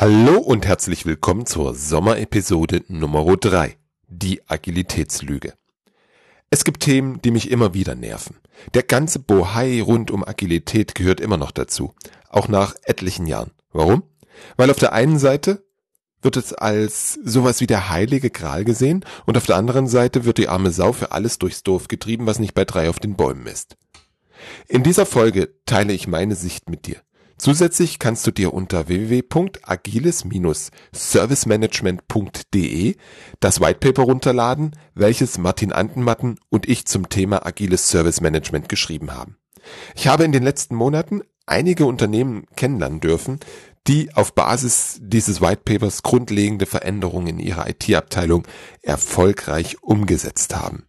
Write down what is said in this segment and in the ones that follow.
Hallo und herzlich willkommen zur Sommerepisode Nummer 3, die Agilitätslüge. Es gibt Themen, die mich immer wieder nerven. Der ganze Bohai rund um Agilität gehört immer noch dazu, auch nach etlichen Jahren. Warum? Weil auf der einen Seite wird es als sowas wie der heilige Gral gesehen und auf der anderen Seite wird die arme Sau für alles durchs Dorf getrieben, was nicht bei drei auf den Bäumen ist. In dieser Folge teile ich meine Sicht mit dir. Zusätzlich kannst du dir unter www.agiles-servicemanagement.de das Whitepaper runterladen, welches Martin Antenmatten und ich zum Thema agiles Service Management geschrieben haben. Ich habe in den letzten Monaten einige Unternehmen kennenlernen dürfen, die auf Basis dieses Whitepapers grundlegende Veränderungen in ihrer IT-Abteilung erfolgreich umgesetzt haben.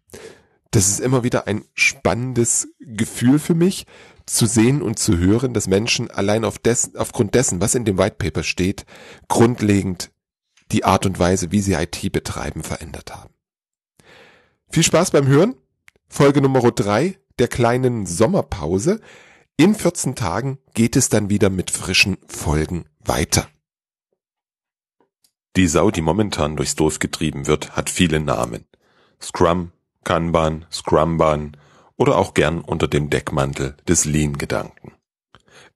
Das ist immer wieder ein spannendes Gefühl für mich, zu sehen und zu hören, dass Menschen allein auf dessen, aufgrund dessen, was in dem White Paper steht, grundlegend die Art und Weise, wie sie IT betreiben, verändert haben. Viel Spaß beim Hören. Folge Nummer drei der kleinen Sommerpause. In 14 Tagen geht es dann wieder mit frischen Folgen weiter. Die Sau, die momentan durchs Dorf getrieben wird, hat viele Namen. Scrum, Kanban, Scrumban, oder auch gern unter dem Deckmantel des Lean-Gedanken.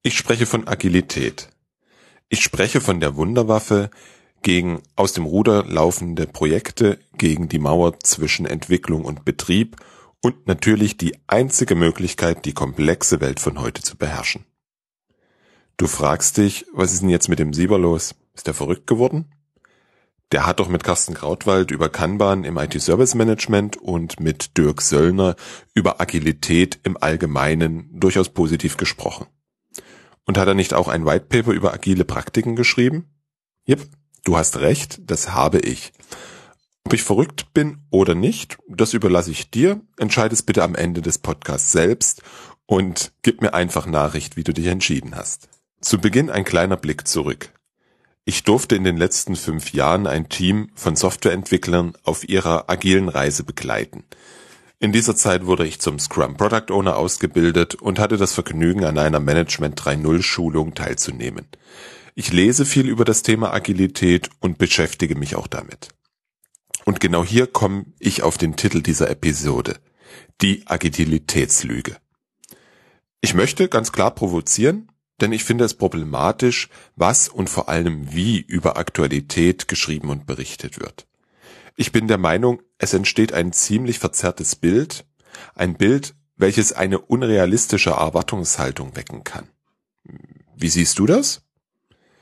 Ich spreche von Agilität. Ich spreche von der Wunderwaffe gegen aus dem Ruder laufende Projekte, gegen die Mauer zwischen Entwicklung und Betrieb und natürlich die einzige Möglichkeit, die komplexe Welt von heute zu beherrschen. Du fragst dich, was ist denn jetzt mit dem Sieber los? Ist er verrückt geworden? Der hat doch mit Carsten Krautwald über Kanban im IT-Service Management und mit Dirk Söllner über Agilität im Allgemeinen durchaus positiv gesprochen. Und hat er nicht auch ein White Paper über agile Praktiken geschrieben? Jep, du hast recht, das habe ich. Ob ich verrückt bin oder nicht, das überlasse ich dir. Entscheide es bitte am Ende des Podcasts selbst und gib mir einfach Nachricht, wie du dich entschieden hast. Zu Beginn ein kleiner Blick zurück. Ich durfte in den letzten fünf Jahren ein Team von Softwareentwicklern auf ihrer agilen Reise begleiten. In dieser Zeit wurde ich zum Scrum Product Owner ausgebildet und hatte das Vergnügen, an einer Management 3.0 Schulung teilzunehmen. Ich lese viel über das Thema Agilität und beschäftige mich auch damit. Und genau hier komme ich auf den Titel dieser Episode. Die Agilitätslüge. Ich möchte ganz klar provozieren, denn ich finde es problematisch, was und vor allem wie über Aktualität geschrieben und berichtet wird. Ich bin der Meinung, es entsteht ein ziemlich verzerrtes Bild, ein Bild, welches eine unrealistische Erwartungshaltung wecken kann. Wie siehst du das?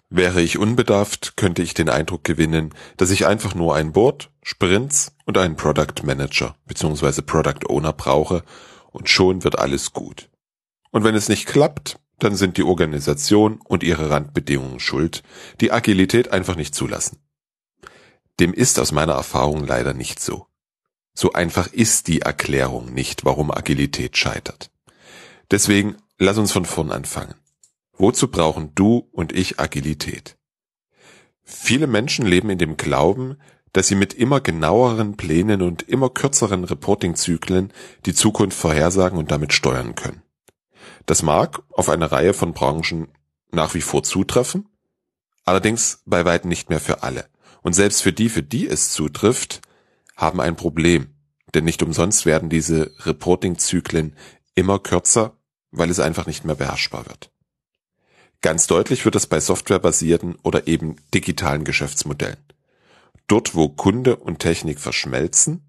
Wäre ich unbedarft, könnte ich den Eindruck gewinnen, dass ich einfach nur ein Board, Sprints und einen Product Manager bzw. Product Owner brauche und schon wird alles gut. Und wenn es nicht klappt, dann sind die Organisation und ihre Randbedingungen schuld, die Agilität einfach nicht zulassen. Dem ist aus meiner Erfahrung leider nicht so. So einfach ist die Erklärung nicht, warum Agilität scheitert. Deswegen lass uns von vorn anfangen. Wozu brauchen du und ich Agilität? Viele Menschen leben in dem Glauben, dass sie mit immer genaueren Plänen und immer kürzeren Reportingzyklen die Zukunft vorhersagen und damit steuern können. Das mag auf eine Reihe von Branchen nach wie vor zutreffen, allerdings bei weitem nicht mehr für alle. Und selbst für die, für die es zutrifft, haben ein Problem. Denn nicht umsonst werden diese Reporting-Zyklen immer kürzer, weil es einfach nicht mehr beherrschbar wird. Ganz deutlich wird es bei softwarebasierten oder eben digitalen Geschäftsmodellen. Dort, wo Kunde und Technik verschmelzen,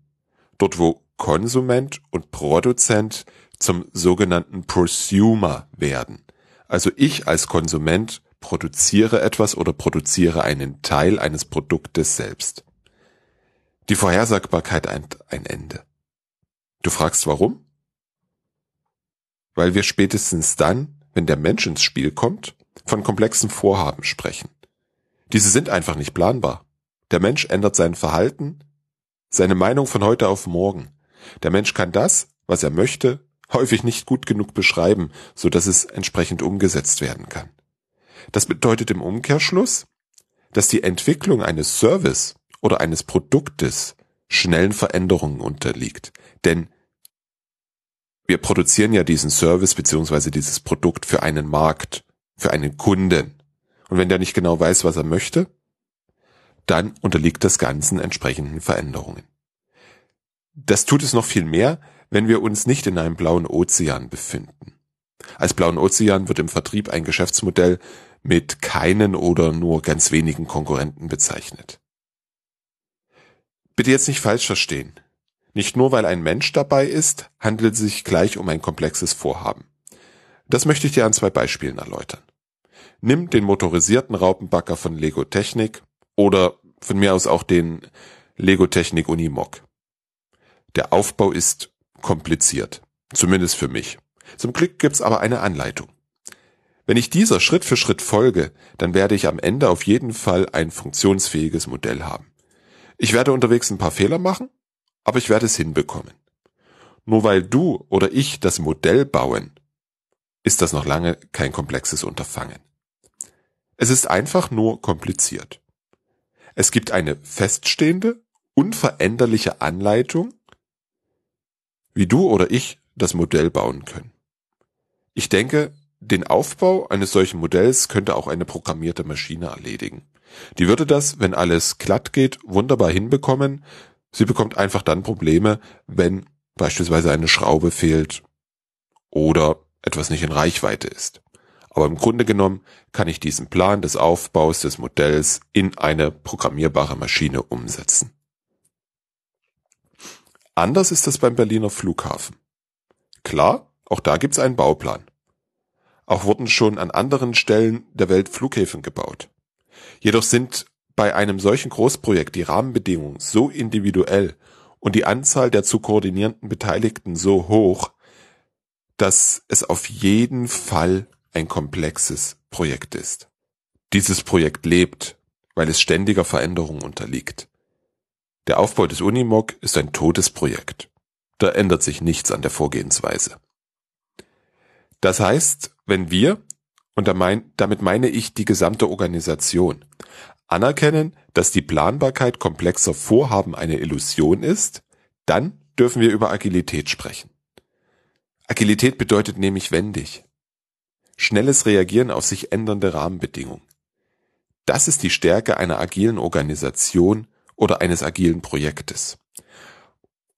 dort, wo Konsument und Produzent zum sogenannten Prosumer werden. Also ich als Konsument produziere etwas oder produziere einen Teil eines Produktes selbst. Die Vorhersagbarkeit ein, ein Ende. Du fragst warum? Weil wir spätestens dann, wenn der Mensch ins Spiel kommt, von komplexen Vorhaben sprechen. Diese sind einfach nicht planbar. Der Mensch ändert sein Verhalten, seine Meinung von heute auf morgen. Der Mensch kann das, was er möchte, häufig nicht gut genug beschreiben, so dass es entsprechend umgesetzt werden kann. Das bedeutet im Umkehrschluss, dass die Entwicklung eines Service oder eines Produktes schnellen Veränderungen unterliegt. Denn wir produzieren ja diesen Service beziehungsweise dieses Produkt für einen Markt, für einen Kunden. Und wenn der nicht genau weiß, was er möchte, dann unterliegt das Ganzen entsprechenden Veränderungen. Das tut es noch viel mehr, wenn wir uns nicht in einem blauen Ozean befinden. Als blauen Ozean wird im Vertrieb ein Geschäftsmodell mit keinen oder nur ganz wenigen Konkurrenten bezeichnet. Bitte jetzt nicht falsch verstehen. Nicht nur weil ein Mensch dabei ist, handelt es sich gleich um ein komplexes Vorhaben. Das möchte ich dir an zwei Beispielen erläutern. Nimm den motorisierten Raupenbacker von Lego Technik oder von mir aus auch den Lego Technik Unimog. Der Aufbau ist kompliziert, zumindest für mich. Zum Glück gibt's aber eine Anleitung. Wenn ich dieser Schritt für Schritt folge, dann werde ich am Ende auf jeden Fall ein funktionsfähiges Modell haben. Ich werde unterwegs ein paar Fehler machen, aber ich werde es hinbekommen. Nur weil du oder ich das Modell bauen, ist das noch lange kein komplexes Unterfangen. Es ist einfach nur kompliziert. Es gibt eine feststehende, unveränderliche Anleitung, wie du oder ich das Modell bauen können. Ich denke, den Aufbau eines solchen Modells könnte auch eine programmierte Maschine erledigen. Die würde das, wenn alles glatt geht, wunderbar hinbekommen. Sie bekommt einfach dann Probleme, wenn beispielsweise eine Schraube fehlt oder etwas nicht in Reichweite ist. Aber im Grunde genommen kann ich diesen Plan des Aufbaus des Modells in eine programmierbare Maschine umsetzen. Anders ist es beim Berliner Flughafen. Klar, auch da gibt's einen Bauplan. Auch wurden schon an anderen Stellen der Welt Flughäfen gebaut. Jedoch sind bei einem solchen Großprojekt die Rahmenbedingungen so individuell und die Anzahl der zu koordinierenden Beteiligten so hoch, dass es auf jeden Fall ein komplexes Projekt ist. Dieses Projekt lebt, weil es ständiger Veränderung unterliegt. Der Aufbau des Unimog ist ein totes Projekt. Da ändert sich nichts an der Vorgehensweise. Das heißt, wenn wir, und damit meine ich die gesamte Organisation, anerkennen, dass die Planbarkeit komplexer Vorhaben eine Illusion ist, dann dürfen wir über Agilität sprechen. Agilität bedeutet nämlich wendig. Schnelles Reagieren auf sich ändernde Rahmenbedingungen. Das ist die Stärke einer agilen Organisation oder eines agilen Projektes.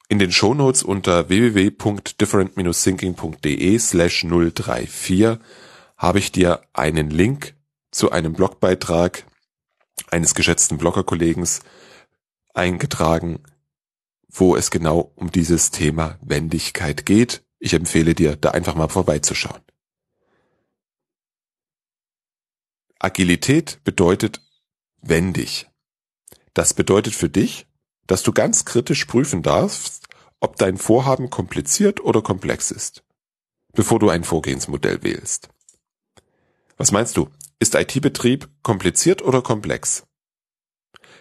In den Shownotes unter www.different-thinking.de slash 034 habe ich dir einen Link zu einem Blogbeitrag eines geschätzten Bloggerkollegens eingetragen, wo es genau um dieses Thema Wendigkeit geht. Ich empfehle dir, da einfach mal vorbeizuschauen. Agilität bedeutet wendig. Das bedeutet für dich, dass du ganz kritisch prüfen darfst, ob dein Vorhaben kompliziert oder komplex ist, bevor du ein Vorgehensmodell wählst. Was meinst du? Ist IT-Betrieb kompliziert oder komplex?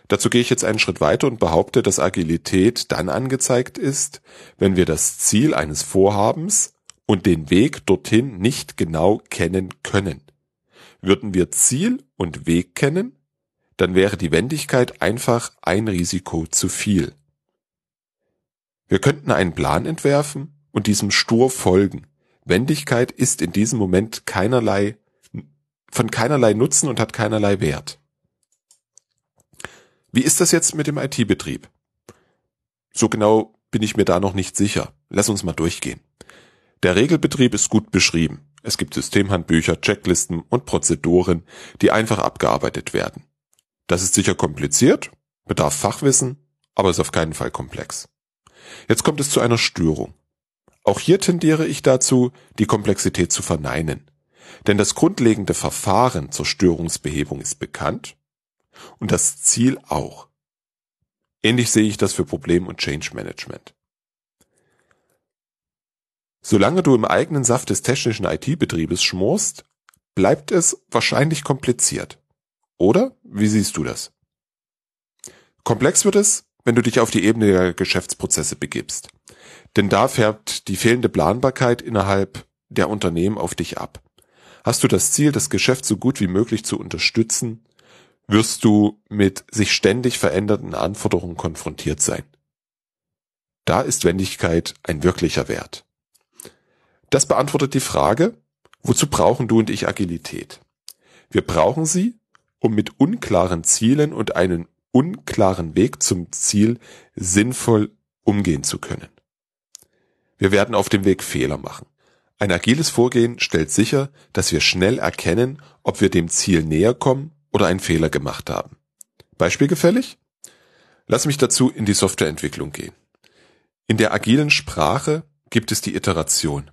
Dazu gehe ich jetzt einen Schritt weiter und behaupte, dass Agilität dann angezeigt ist, wenn wir das Ziel eines Vorhabens und den Weg dorthin nicht genau kennen können. Würden wir Ziel und Weg kennen, dann wäre die Wendigkeit einfach ein Risiko zu viel. Wir könnten einen Plan entwerfen und diesem stur folgen. Wendigkeit ist in diesem Moment keinerlei, von keinerlei Nutzen und hat keinerlei Wert. Wie ist das jetzt mit dem IT-Betrieb? So genau bin ich mir da noch nicht sicher. Lass uns mal durchgehen. Der Regelbetrieb ist gut beschrieben. Es gibt Systemhandbücher, Checklisten und Prozeduren, die einfach abgearbeitet werden. Das ist sicher kompliziert, bedarf Fachwissen, aber ist auf keinen Fall komplex. Jetzt kommt es zu einer Störung. Auch hier tendiere ich dazu, die Komplexität zu verneinen. Denn das grundlegende Verfahren zur Störungsbehebung ist bekannt und das Ziel auch. Ähnlich sehe ich das für Problem- und Change Management. Solange du im eigenen Saft des technischen IT-Betriebes schmorst, bleibt es wahrscheinlich kompliziert. Oder? Wie siehst du das? Komplex wird es, wenn du dich auf die Ebene der Geschäftsprozesse begibst. Denn da färbt die fehlende Planbarkeit innerhalb der Unternehmen auf dich ab. Hast du das Ziel, das Geschäft so gut wie möglich zu unterstützen, wirst du mit sich ständig verändernden Anforderungen konfrontiert sein. Da ist Wendigkeit ein wirklicher Wert. Das beantwortet die Frage, wozu brauchen du und ich Agilität? Wir brauchen sie, um mit unklaren Zielen und einen unklaren Weg zum Ziel sinnvoll umgehen zu können. Wir werden auf dem Weg Fehler machen. Ein agiles Vorgehen stellt sicher, dass wir schnell erkennen, ob wir dem Ziel näher kommen oder einen Fehler gemacht haben. Beispiel gefällig? Lass mich dazu in die Softwareentwicklung gehen. In der agilen Sprache gibt es die Iteration.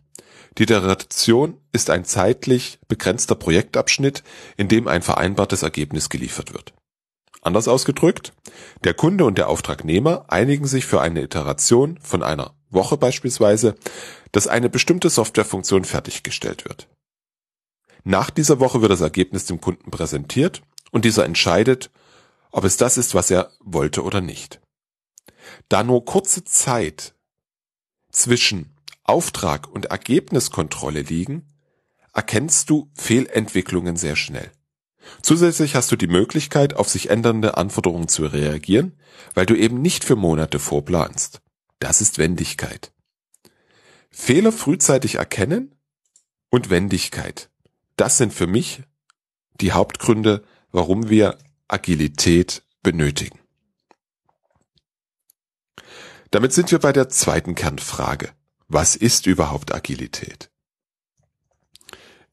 Die Iteration ist ein zeitlich begrenzter Projektabschnitt, in dem ein vereinbartes Ergebnis geliefert wird. Anders ausgedrückt, der Kunde und der Auftragnehmer einigen sich für eine Iteration von einer Woche beispielsweise, dass eine bestimmte Softwarefunktion fertiggestellt wird. Nach dieser Woche wird das Ergebnis dem Kunden präsentiert und dieser entscheidet, ob es das ist, was er wollte oder nicht. Da nur kurze Zeit zwischen Auftrag und Ergebniskontrolle liegen, erkennst du Fehlentwicklungen sehr schnell. Zusätzlich hast du die Möglichkeit, auf sich ändernde Anforderungen zu reagieren, weil du eben nicht für Monate vorplanst. Das ist Wendigkeit. Fehler frühzeitig erkennen und Wendigkeit. Das sind für mich die Hauptgründe, warum wir Agilität benötigen. Damit sind wir bei der zweiten Kernfrage. Was ist überhaupt Agilität?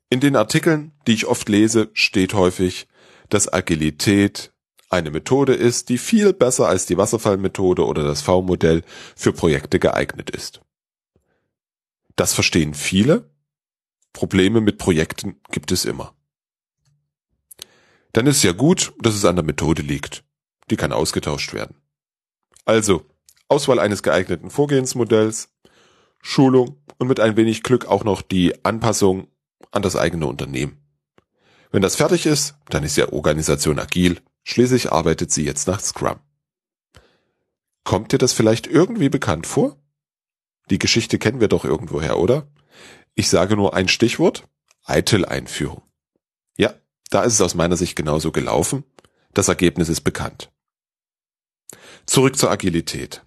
In den Artikeln, die ich oft lese, steht häufig, dass Agilität eine Methode ist, die viel besser als die Wasserfallmethode oder das V-Modell für Projekte geeignet ist. Das verstehen viele. Probleme mit Projekten gibt es immer. Dann ist ja gut, dass es an der Methode liegt. Die kann ausgetauscht werden. Also, Auswahl eines geeigneten Vorgehensmodells, Schulung und mit ein wenig Glück auch noch die Anpassung an das eigene Unternehmen. Wenn das fertig ist, dann ist die Organisation agil. Schließlich arbeitet sie jetzt nach Scrum. Kommt dir das vielleicht irgendwie bekannt vor? Die Geschichte kennen wir doch irgendwoher, oder? Ich sage nur ein Stichwort. ITIL-Einführung. Ja, da ist es aus meiner Sicht genauso gelaufen. Das Ergebnis ist bekannt. Zurück zur Agilität.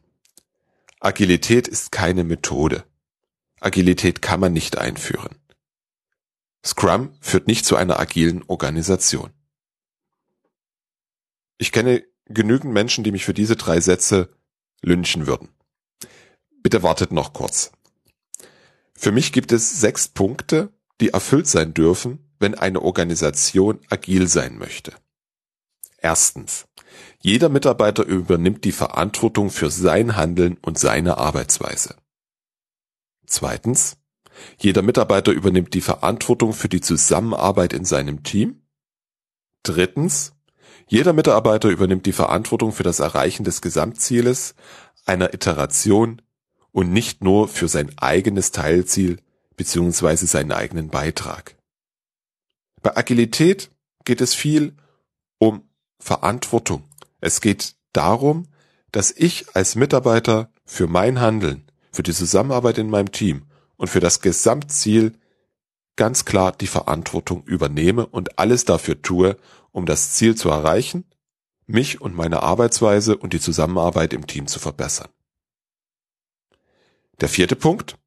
Agilität ist keine Methode. Agilität kann man nicht einführen. Scrum führt nicht zu einer agilen Organisation. Ich kenne genügend Menschen, die mich für diese drei Sätze lynchen würden. Bitte wartet noch kurz. Für mich gibt es sechs Punkte, die erfüllt sein dürfen, wenn eine Organisation agil sein möchte. Erstens. Jeder Mitarbeiter übernimmt die Verantwortung für sein Handeln und seine Arbeitsweise. Zweitens. Jeder Mitarbeiter übernimmt die Verantwortung für die Zusammenarbeit in seinem Team. Drittens. Jeder Mitarbeiter übernimmt die Verantwortung für das Erreichen des Gesamtzieles einer Iteration und nicht nur für sein eigenes Teilziel bzw. seinen eigenen Beitrag. Bei Agilität geht es viel um Verantwortung. Es geht darum, dass ich als Mitarbeiter für mein Handeln, für die Zusammenarbeit in meinem Team und für das Gesamtziel ganz klar die Verantwortung übernehme und alles dafür tue, um das Ziel zu erreichen, mich und meine Arbeitsweise und die Zusammenarbeit im Team zu verbessern. Der vierte Punkt.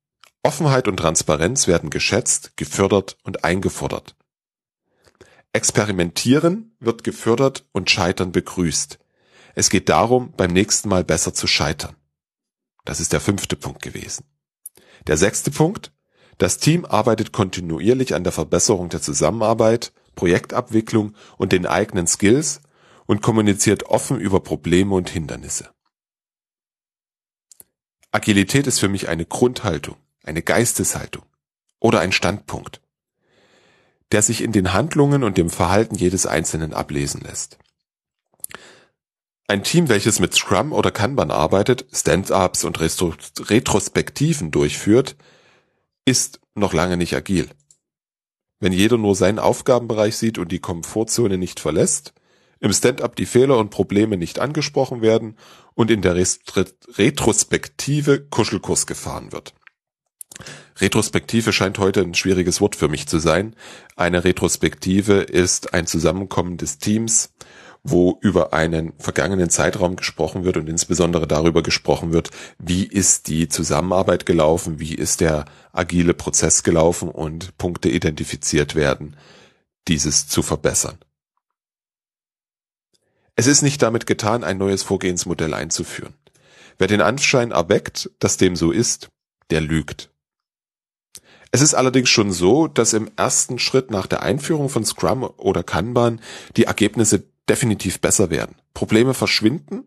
Offenheit und Transparenz werden geschätzt, gefördert und eingefordert. Experimentieren wird gefördert und Scheitern begrüßt. Es geht darum, beim nächsten Mal besser zu scheitern. Das ist der fünfte Punkt gewesen. Der sechste Punkt. Das Team arbeitet kontinuierlich an der Verbesserung der Zusammenarbeit, Projektabwicklung und den eigenen Skills und kommuniziert offen über Probleme und Hindernisse. Agilität ist für mich eine Grundhaltung, eine Geisteshaltung oder ein Standpunkt, der sich in den Handlungen und dem Verhalten jedes Einzelnen ablesen lässt. Ein Team, welches mit Scrum oder Kanban arbeitet, Stand-ups und Retro Retrospektiven durchführt, ist noch lange nicht agil. Wenn jeder nur seinen Aufgabenbereich sieht und die Komfortzone nicht verlässt, im Stand-up die Fehler und Probleme nicht angesprochen werden und in der Retrospektive Kuschelkurs gefahren wird. Retrospektive scheint heute ein schwieriges Wort für mich zu sein. Eine Retrospektive ist ein Zusammenkommen des Teams, wo über einen vergangenen Zeitraum gesprochen wird und insbesondere darüber gesprochen wird, wie ist die Zusammenarbeit gelaufen, wie ist der agile Prozess gelaufen und Punkte identifiziert werden, dieses zu verbessern. Es ist nicht damit getan, ein neues Vorgehensmodell einzuführen. Wer den Anschein erweckt, dass dem so ist, der lügt. Es ist allerdings schon so, dass im ersten Schritt nach der Einführung von Scrum oder Kanban die Ergebnisse definitiv besser werden. Probleme verschwinden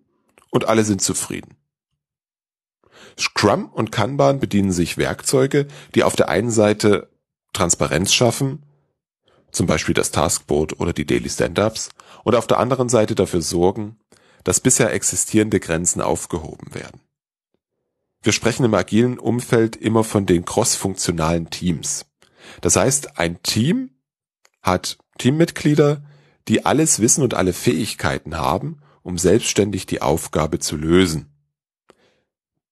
und alle sind zufrieden. Scrum und Kanban bedienen sich Werkzeuge, die auf der einen Seite Transparenz schaffen, zum Beispiel das Taskboard oder die Daily Stand-ups, und auf der anderen Seite dafür sorgen, dass bisher existierende Grenzen aufgehoben werden. Wir sprechen im agilen Umfeld immer von den cross-funktionalen Teams. Das heißt, ein Team hat Teammitglieder, die alles Wissen und alle Fähigkeiten haben, um selbstständig die Aufgabe zu lösen.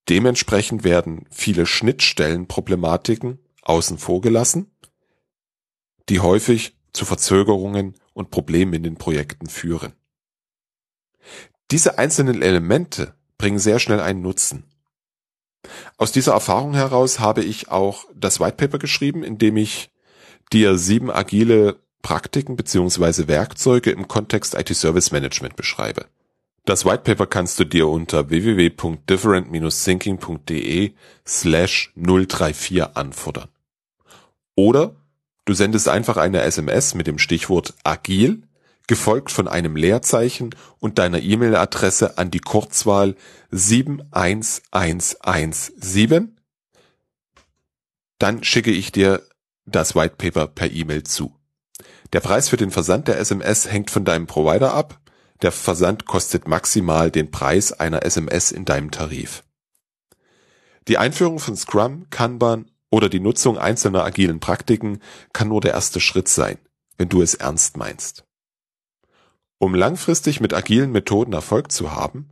Dementsprechend werden viele Schnittstellenproblematiken außen vor gelassen, die häufig zu Verzögerungen und Problemen in den Projekten führen. Diese einzelnen Elemente bringen sehr schnell einen Nutzen. Aus dieser Erfahrung heraus habe ich auch das White Paper geschrieben, in dem ich dir sieben agile Praktiken beziehungsweise Werkzeuge im Kontext IT Service Management beschreibe. Das White Paper kannst du dir unter www.different-thinking.de slash 034 anfordern. Oder du sendest einfach eine SMS mit dem Stichwort agil, gefolgt von einem Leerzeichen und deiner E-Mail-Adresse an die Kurzwahl 71117. Dann schicke ich dir das White Paper per E-Mail zu. Der Preis für den Versand der SMS hängt von deinem Provider ab der Versand kostet maximal den Preis einer SMS in deinem Tarif. Die Einführung von Scrum, Kanban oder die Nutzung einzelner agilen Praktiken kann nur der erste Schritt sein, wenn du es ernst meinst. Um langfristig mit agilen Methoden Erfolg zu haben,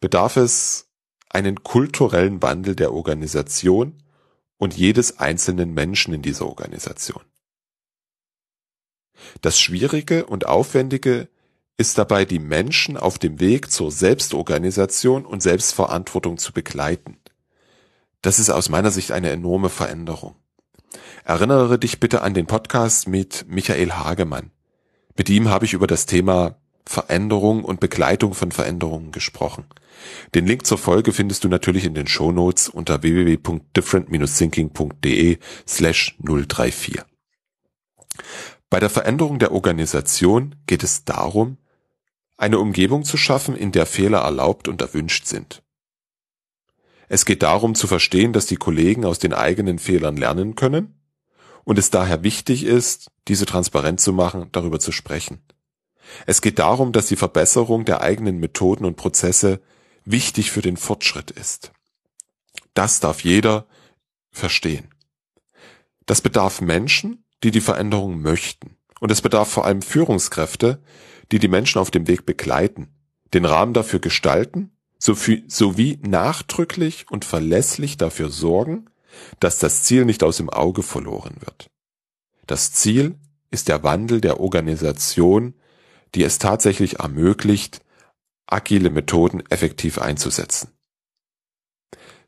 bedarf es einen kulturellen Wandel der Organisation und jedes einzelnen Menschen in dieser Organisation. Das Schwierige und Aufwendige ist dabei die Menschen auf dem Weg zur Selbstorganisation und Selbstverantwortung zu begleiten. Das ist aus meiner Sicht eine enorme Veränderung. Erinnere dich bitte an den Podcast mit Michael Hagemann. Mit ihm habe ich über das Thema Veränderung und Begleitung von Veränderungen gesprochen. Den Link zur Folge findest du natürlich in den Shownotes unter www.different-thinking.de slash 034. Bei der Veränderung der Organisation geht es darum, eine Umgebung zu schaffen, in der Fehler erlaubt und erwünscht sind. Es geht darum zu verstehen, dass die Kollegen aus den eigenen Fehlern lernen können und es daher wichtig ist, diese transparent zu machen, darüber zu sprechen. Es geht darum, dass die Verbesserung der eigenen Methoden und Prozesse wichtig für den Fortschritt ist. Das darf jeder verstehen. Das bedarf Menschen, die die Veränderung möchten. Und es bedarf vor allem Führungskräfte, die die Menschen auf dem Weg begleiten, den Rahmen dafür gestalten, sowie nachdrücklich und verlässlich dafür sorgen, dass das Ziel nicht aus dem Auge verloren wird. Das Ziel ist der Wandel der Organisation, die es tatsächlich ermöglicht, agile Methoden effektiv einzusetzen.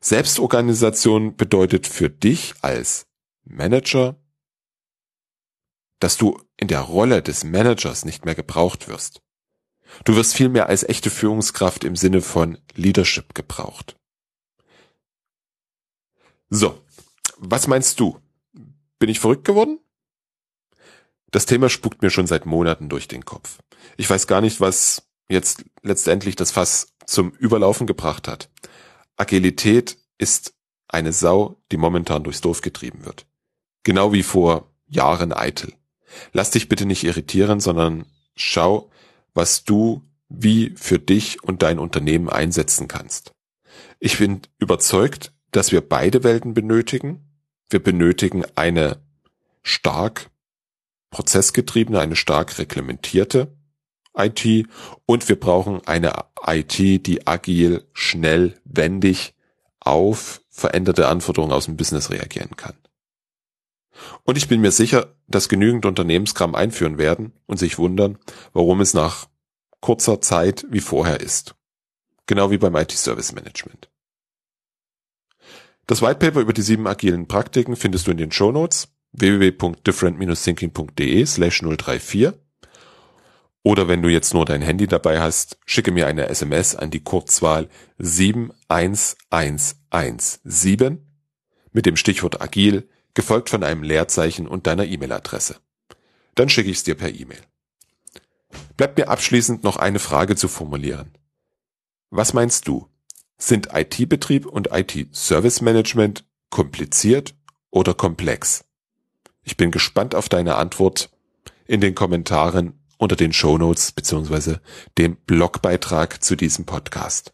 Selbstorganisation bedeutet für dich als Manager, dass du in der Rolle des Managers nicht mehr gebraucht wirst. Du wirst vielmehr als echte Führungskraft im Sinne von Leadership gebraucht. So, was meinst du? Bin ich verrückt geworden? Das Thema spukt mir schon seit Monaten durch den Kopf. Ich weiß gar nicht, was jetzt letztendlich das Fass zum Überlaufen gebracht hat. Agilität ist eine Sau, die momentan durchs Dorf getrieben wird. Genau wie vor Jahren eitel. Lass dich bitte nicht irritieren, sondern schau, was du wie für dich und dein Unternehmen einsetzen kannst. Ich bin überzeugt, dass wir beide Welten benötigen. Wir benötigen eine stark prozessgetriebene, eine stark reglementierte IT und wir brauchen eine IT, die agil, schnell, wendig auf veränderte Anforderungen aus dem Business reagieren kann. Und ich bin mir sicher, dass genügend Unternehmenskram einführen werden und sich wundern, warum es nach kurzer Zeit wie vorher ist. Genau wie beim IT-Service Management. Das White Paper über die sieben agilen Praktiken findest du in den Show Notes www.different-thinking.de slash 034 Oder wenn du jetzt nur dein Handy dabei hast, schicke mir eine SMS an die Kurzwahl 71117 mit dem Stichwort agil, gefolgt von einem Leerzeichen und deiner E-Mail-Adresse. Dann schicke ich es dir per E-Mail. Bleibt mir abschließend noch eine Frage zu formulieren. Was meinst du? Sind IT-Betrieb und IT-Service Management kompliziert oder komplex? Ich bin gespannt auf deine Antwort in den Kommentaren unter den Shownotes beziehungsweise dem Blogbeitrag zu diesem Podcast.